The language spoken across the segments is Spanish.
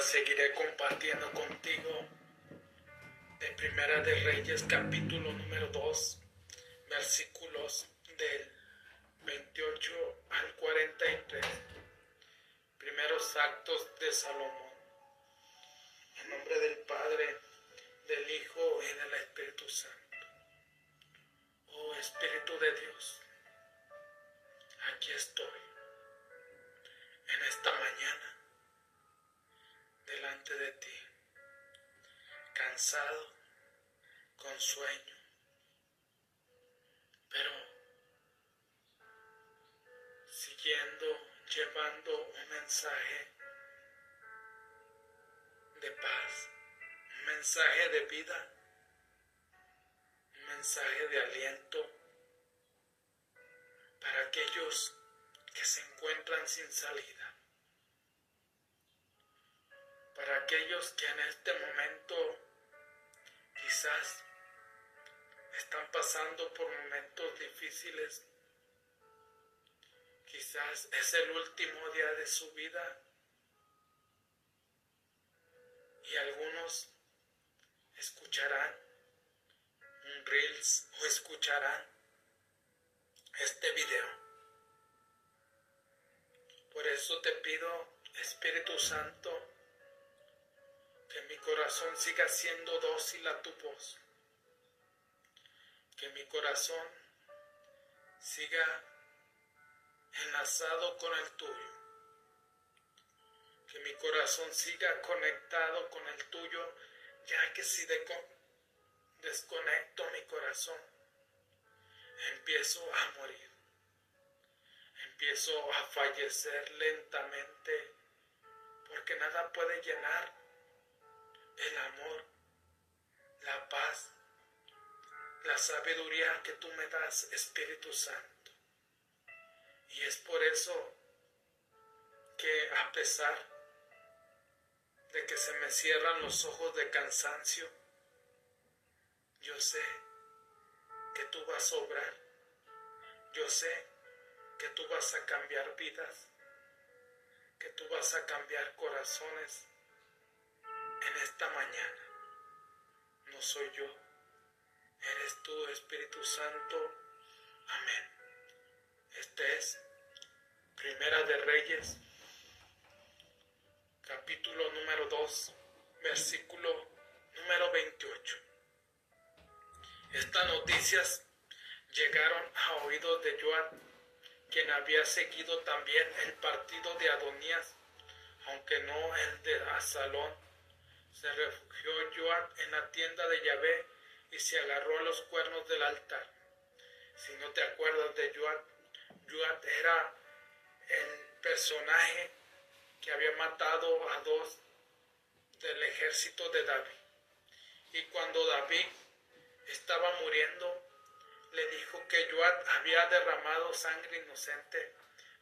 seguiré compartiendo contigo. De Primera de Reyes capítulo número 2 versículos del 28 al 43 primeros actos de Salomón. En nombre del Padre del Hijo y del Espíritu Santo. Oh Espíritu de Dios aquí estoy. En esta mañana delante de ti, cansado, con sueño, pero siguiendo, llevando un mensaje de paz, un mensaje de vida, un mensaje de aliento para aquellos que se encuentran sin salida para aquellos que en este momento quizás están pasando por momentos difíciles. Quizás es el último día de su vida y algunos escucharán un reels o escucharán este video. Por eso te pido, Espíritu Santo, que mi corazón siga siendo dócil a tu voz, que mi corazón siga enlazado con el tuyo, que mi corazón siga conectado con el tuyo, ya que si desconecto mi corazón, empiezo a morir, empiezo a fallecer lentamente, porque nada puede llenar el amor, la paz, la sabiduría que tú me das, Espíritu Santo. Y es por eso que a pesar de que se me cierran los ojos de cansancio, yo sé que tú vas a obrar, yo sé que tú vas a cambiar vidas, que tú vas a cambiar corazones esta mañana. No soy yo, eres tú, Espíritu Santo. Amén. Este es Primera de Reyes, capítulo número 2, versículo número 28. Estas noticias llegaron a oídos de Joab, quien había seguido también el partido de Adonías, aunque no el de Asalón se refugió Joab en la tienda de Yahvé y se agarró a los cuernos del altar. Si no te acuerdas de Joab, Joab era el personaje que había matado a dos del ejército de David. Y cuando David estaba muriendo, le dijo que Joab había derramado sangre inocente,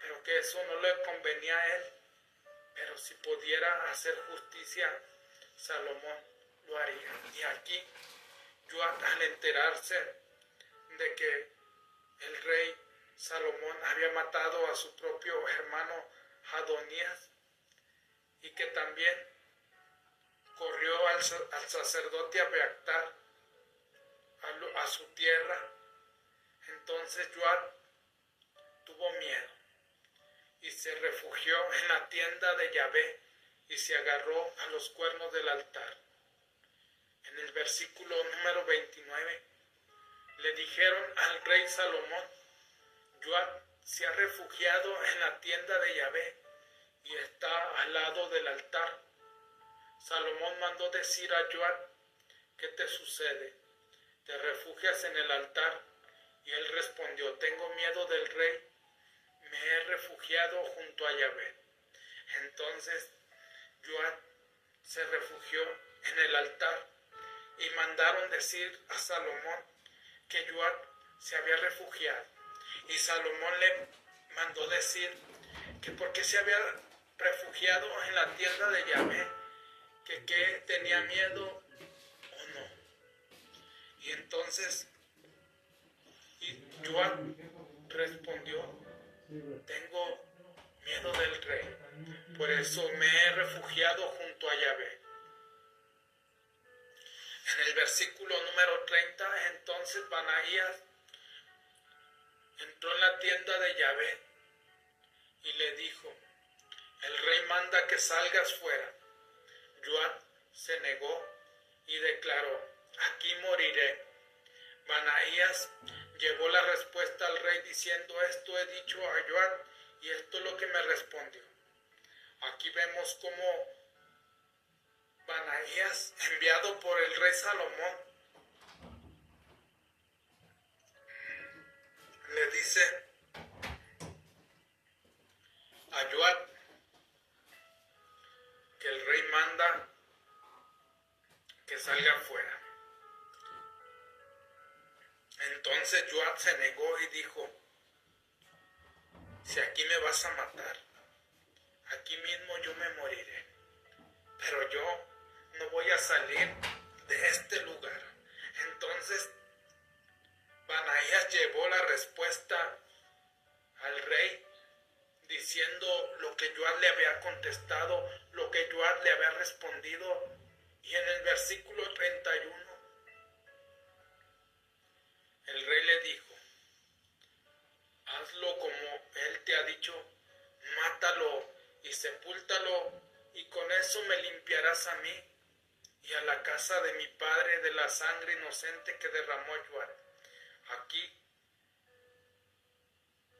pero que eso no le convenía a él. Pero si pudiera hacer justicia Salomón lo haría. Y aquí, Joab, al enterarse de que el rey Salomón había matado a su propio hermano Adonías y que también corrió al, sacerdote a Beactar a, a, su tierra, entonces Joab tuvo miedo y se refugió en la tienda de Yahvé y se agarró a los cuernos del altar. En el versículo número 29 le dijeron al rey Salomón, Joab se ha refugiado en la tienda de Yahvé y está al lado del altar. Salomón mandó decir a Joab, ¿qué te sucede? ¿Te refugias en el altar? Y él respondió, tengo miedo del rey, me he refugiado junto a Yahvé. Entonces Joab se refugió en el altar y mandaron decir a Salomón que Joab se había refugiado. Y Salomón le mandó decir que porque se había refugiado en la tienda de Yahvé, que, tenía miedo o no. Y entonces y Joab respondió, tengo miedo del rey Por eso me he refugiado junto a Yahvé. En el versículo número 30, entonces Banaías entró en la tienda de Yahvé y le dijo, el rey manda que salgas fuera. Joab se negó y declaró, aquí moriré. Banaías llevó la respuesta al rey diciendo, esto he dicho a Joab y esto es lo que me respondió. Aquí vemos cómo Banaías, enviado por el rey Salomón, le dice a Joab que el rey manda que salga fuera. Entonces Joab se negó y dijo, si aquí me vas a matar, Respondido. Y en el versículo 31, el rey le dijo, hazlo como él te ha dicho, mátalo y sepúltalo, y con eso me limpiarás a mí y a la casa de mi padre de la sangre inocente que derramó Joab. Aquí,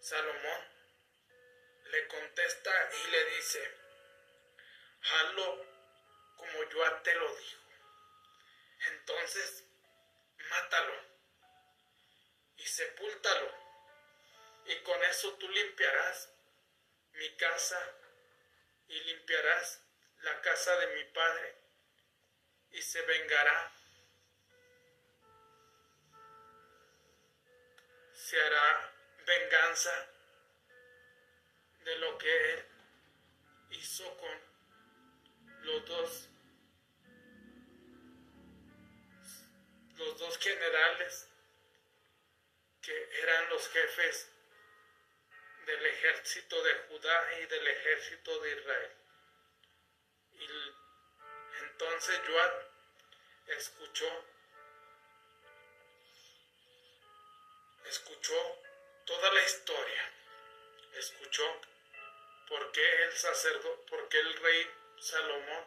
Salomón le contesta y le dice, hazlo como yo te lo digo. Entonces, mátalo y sepúltalo. Y con eso tú limpiarás mi casa y limpiarás la casa de mi padre y se vengará. Se hará venganza de lo que él hizo con los dos los dos generales que eran los jefes del ejército de Judá y del ejército de Israel. Y entonces Joab escuchó, escuchó toda la historia, escuchó por qué el sacerdote, por qué el rey Salomón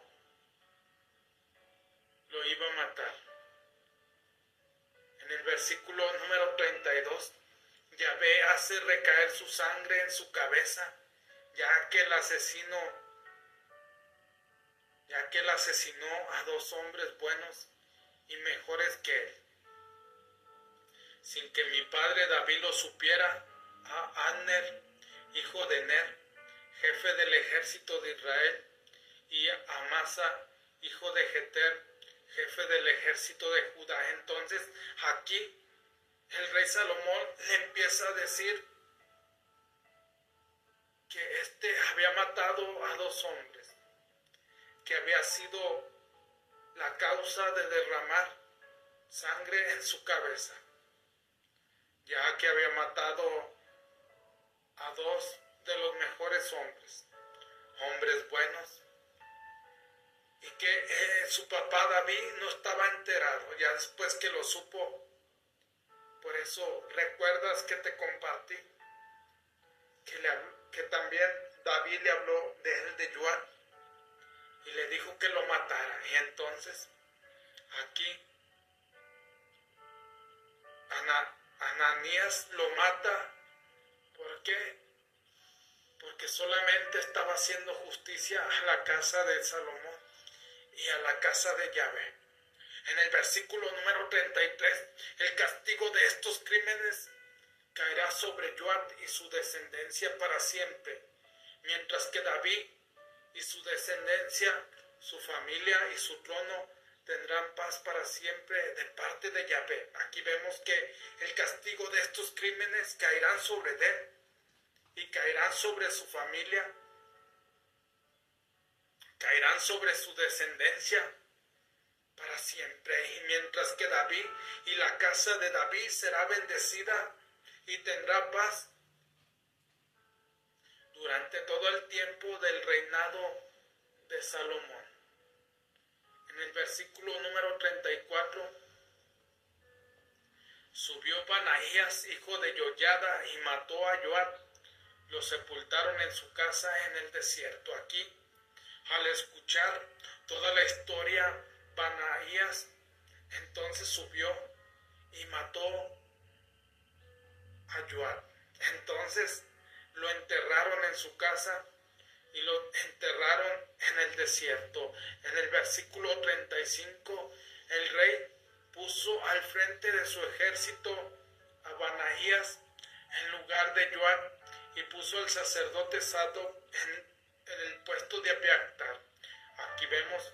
lo iba a matar. En el versículo número 32, Yahvé hace recaer su sangre en su cabeza, ya que el asesino, ya que él asesinó a dos hombres buenos y mejores que él. Sin que mi padre David lo supiera, a Anner, hijo de Ner, jefe del ejército de Israel, y Amasa, hijo de Jeter, jefe del ejército de Judá. Entonces aquí el rey Salomón le empieza a decir que éste había matado a dos hombres, que había sido la causa de derramar sangre en su cabeza, ya que había matado a dos de los mejores hombres, hombres buenos, y que eh, su papá David no estaba enterado, ya después que lo supo. Por eso recuerdas que te compartí que, le, que también David le habló de él, de Joab, y le dijo que lo matara. Y entonces aquí Ananías lo mata. ¿Por qué? Porque solamente estaba haciendo justicia a la casa de Salomón y a la casa de Yahvé. En el versículo número 33, el castigo de estos crímenes caerá sobre Joab y su descendencia para siempre, mientras que David y su descendencia, su familia y su trono tendrán paz para siempre de parte de Yahvé. Aquí vemos que el castigo de estos crímenes caerán sobre él y caerán sobre su familia caerán sobre su descendencia para siempre. Y mientras que David y la casa de David será bendecida y tendrá paz durante todo el tiempo del reinado de Salomón. En el versículo número 34, subió Panaías, hijo de Yoyada, y mató a Joab. Lo sepultaron en su casa en el desierto. Aquí, al escuchar toda la historia, Panaías entonces subió y mató a Joab. Entonces lo enterraron en su casa y lo enterraron en el desierto. En el versículo 35, el rey puso al frente de su ejército a Banaías en lugar de Joab y puso al sacerdote Sado en, el puesto de Abiatar. Aquí vemos,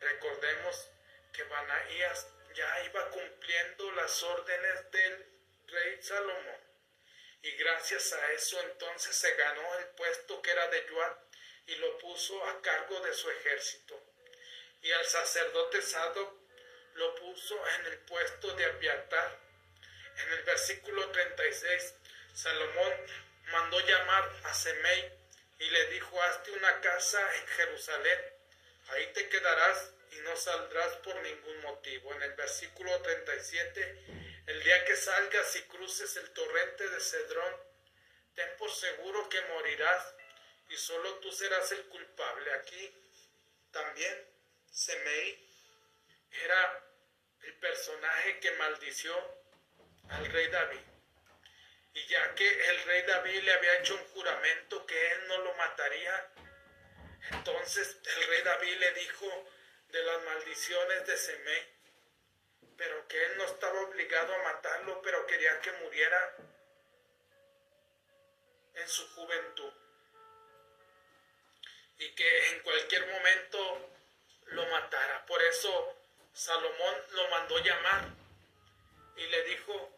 recordemos que Banaías ya iba cumpliendo las órdenes del rey Salomón. Y gracias a eso entonces se ganó el puesto que era de Joab y lo puso a cargo de su ejército. Y al sacerdote Sadoc lo puso en el puesto de Abiatar. En el versículo 36, Salomón mandó llamar a Semei y le dijo, hazte una casa en Jerusalén, ahí te quedarás y no saldrás por ningún motivo. En el versículo 37, el día que salgas y cruces el torrente de Cedrón, ten por seguro que morirás y solo tú serás el culpable. Aquí también Semei era el personaje que maldició al rey David. Y ya que el rey David le había hecho un juramento que él no lo mataría, entonces el rey David le dijo de las maldiciones de Semei, pero que él no estaba obligado a matarlo, pero quería que muriera en su juventud. Y que en cualquier momento lo matara. Por eso Salomón lo mandó llamar y le dijo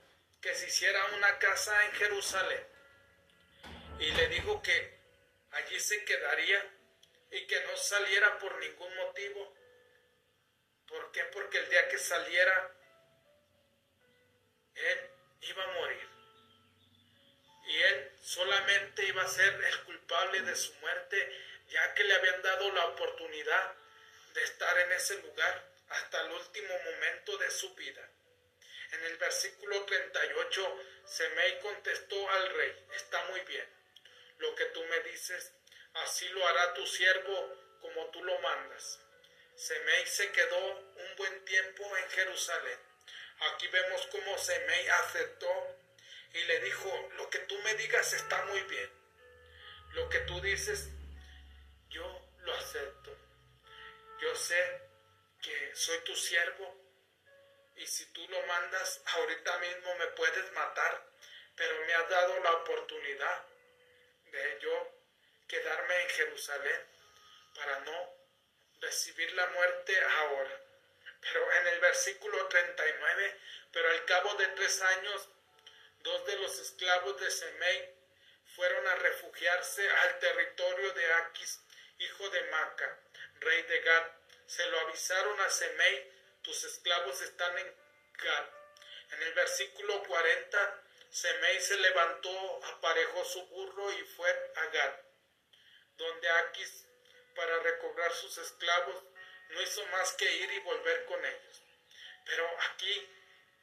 que se hiciera una casa en Jerusalén. Y le dijo que allí se quedaría y que no saliera por ningún motivo. ¿Por qué? Porque el día que saliera, él iba a morir. Y él solamente iba a ser el culpable de su muerte, ya que le habían dado la oportunidad de estar en ese lugar hasta el último momento de su vida. Versículo 38, Semei contestó al rey, está muy bien, lo que tú me dices, así lo hará tu siervo como tú lo mandas. Semei se quedó un buen tiempo en Jerusalén. Aquí vemos cómo Semei aceptó y le dijo, lo que tú me digas está muy bien. Lo que tú dices, yo lo acepto. Yo sé que soy tu siervo y si tú lo mandas, ahorita mismo me puedes matar, pero me has dado la oportunidad de yo quedarme en Jerusalén para no recibir la muerte ahora. Pero en el versículo 39, pero al cabo de tres años, dos de los esclavos de Semei fueron a refugiarse al territorio de Aquis, hijo de Maca, rey de Gad, se lo avisaron a Semei, tus esclavos están en Gad. En el versículo 40, Semei se levantó, aparejó su burro y fue a Gad, donde Aquis, para recobrar sus esclavos, no hizo más que ir y volver con ellos. Pero aquí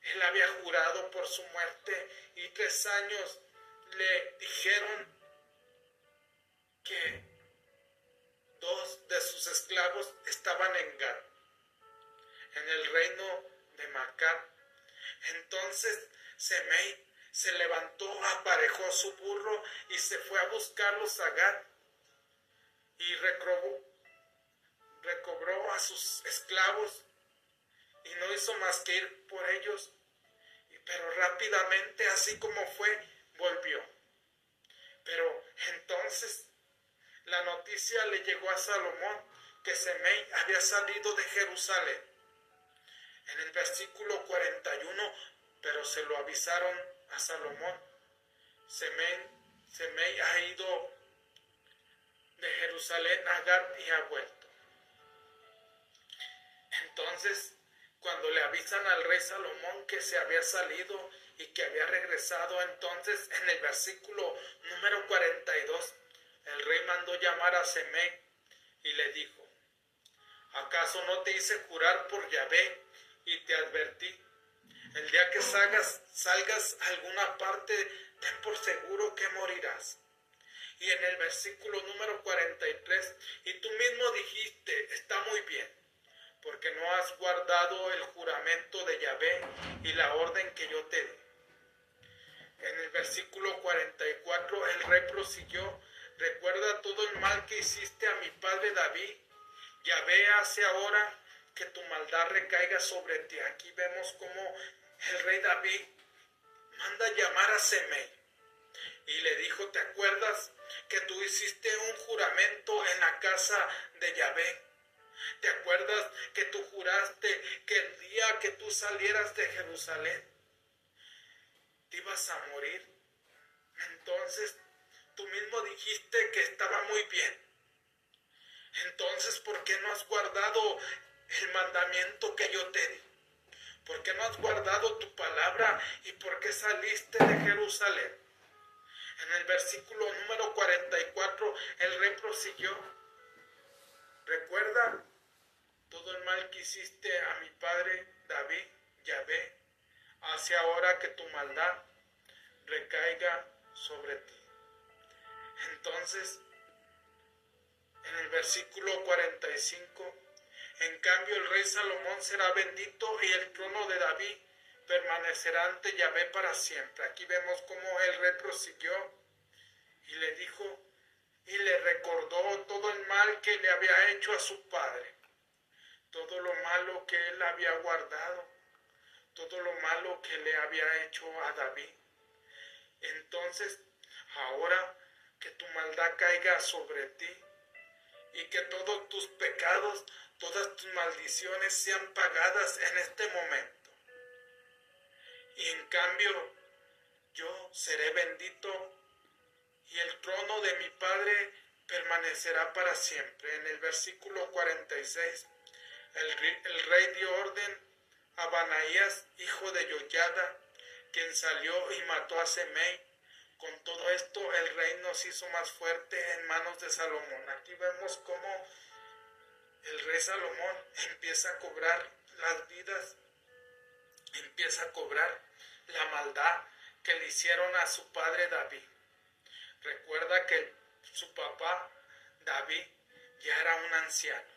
él había jurado por su muerte y tres años le dijeron que dos de sus esclavos estaban en Gad, en el reino de Macar. Entonces Semei se levantó, aparejó su burro y se fue a buscarlos a Gad y recobró, recobró a sus esclavos y no hizo más que ir por ellos, pero rápidamente, así como fue, volvió. Pero entonces la noticia le llegó a Salomón que Semei había salido de Jerusalén. En el versículo 41, pero se lo avisaron a Salomón. Semei, ha ido de Jerusalén a Gad y ha vuelto. Entonces, cuando le avisan al rey Salomón que se había salido y que había regresado, entonces en el versículo número 42, el rey llamar a Semei y le dijo, ¿acaso no te hice jurar por Yahvé y te advertí? El día que salgas, salgas a alguna parte, ten por seguro que morirás. Y en el versículo número 43, y tú mismo dijiste, está muy bien, porque no has guardado el juramento de Yahvé y la orden que yo te di. En el versículo 44, el rey prosiguió, recuerda todo el mal que hiciste a mi padre David. Yahvé hace ahora que tu maldad recaiga sobre ti. Aquí vemos cómo el rey David manda llamar a Semei y le dijo, ¿te acuerdas que tú hiciste un juramento en la casa de Yahvé? ¿Te acuerdas que tú juraste que el día que tú salieras de Jerusalén te ibas a morir? Entonces tú mismo dijiste que estaba muy bien. Entonces, ¿por qué no has guardado el mandamiento que yo te di? ¿Por qué no has guardado tu palabra y por qué saliste de Jerusalén? En el versículo número 44, el rey prosiguió. Recuerda todo el mal que hiciste a mi padre David, Yahvé, hace ahora que tu maldad recaiga sobre ti. Entonces, en el versículo 45, en cambio el rey Salomón será bendito y el trono de David permanecerá ante Yahvé para siempre. Aquí vemos cómo el rey prosiguió y le dijo y le recordó todo el mal que le había hecho a su padre, todo lo malo que él había guardado, todo lo malo que le había hecho a David. Entonces, ahora que tu maldad caiga sobre ti y que todos tus pecados todas tus maldiciones sean pagadas en este momento. Y en cambio, yo seré bendito y el trono de mi Padre permanecerá para siempre. En el versículo 46, el, rey dio orden a Banaías, hijo de Yoyada, quien salió y mató a Semei. Con todo esto, el rey nos hizo más fuerte en manos de Salomón. Aquí vemos cómo el rey Salomón empieza a cobrar las vidas, empieza a cobrar la maldad que le hicieron a su padre David. Recuerda que su papá David ya era un anciano,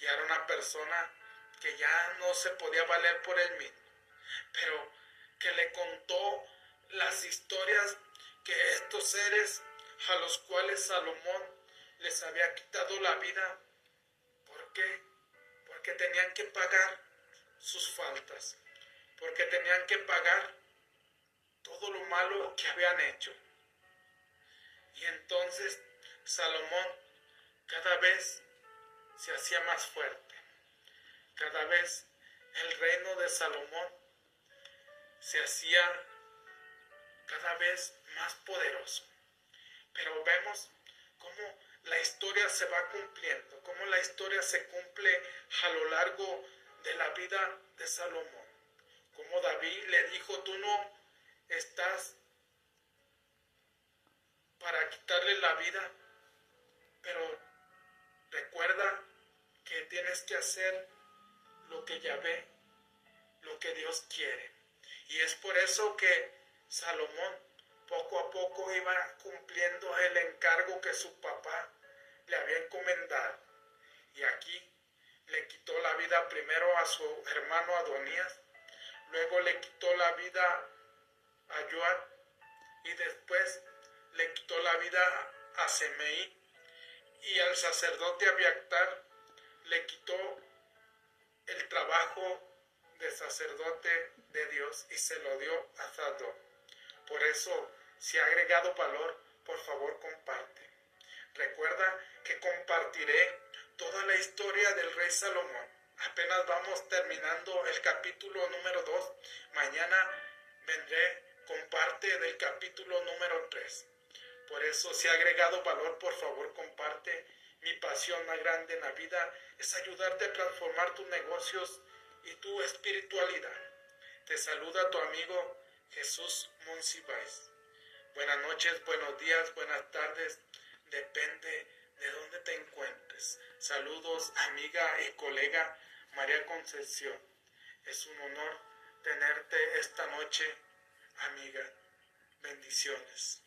ya era una persona que ya no se podía valer por él mismo, pero que le contó las historias que estos seres a los cuales Salomón les había quitado la vida Porque tenían que pagar sus faltas, porque tenían que pagar todo lo malo que habían hecho. Y entonces Salomón cada vez se hacía más fuerte, cada vez el reino de Salomón se hacía cada vez más poderoso. Pero vemos cómo la historia se va cumpliendo, cómo la historia se cumple a lo largo de la vida de Salomón. Como David le dijo, tú no estás para quitarle la vida, pero recuerda que tienes que hacer lo que ya ve, lo que Dios quiere. Y es por eso que Salomón poco a poco iba cumpliendo el encargo que su papá le había encomendado. Y aquí le quitó la vida primero a su hermano Adonías, luego le quitó la vida a Joab y después le quitó la vida a Semeí y al sacerdote Abiactar le quitó el trabajo de sacerdote de Dios y se lo dio a Zadok. Por eso, si ha agregado valor, por favor comparte. Recuerda que compartiré toda la historia del rey Salomón. Apenas vamos terminando el capítulo número 2. Mañana vendré con parte del capítulo número 3. Por eso, si ha agregado valor, por favor comparte. Mi pasión más grande en la vida es ayudarte a transformar tus negocios y tu espiritualidad. Te saluda tu amigo Jesús Monsiváis. Buenas noches, buenos días, buenas tardes depende de dónde te encuentres. Saludos, amiga y colega María Concepción. Es un honor tenerte esta noche, amiga. Bendiciones.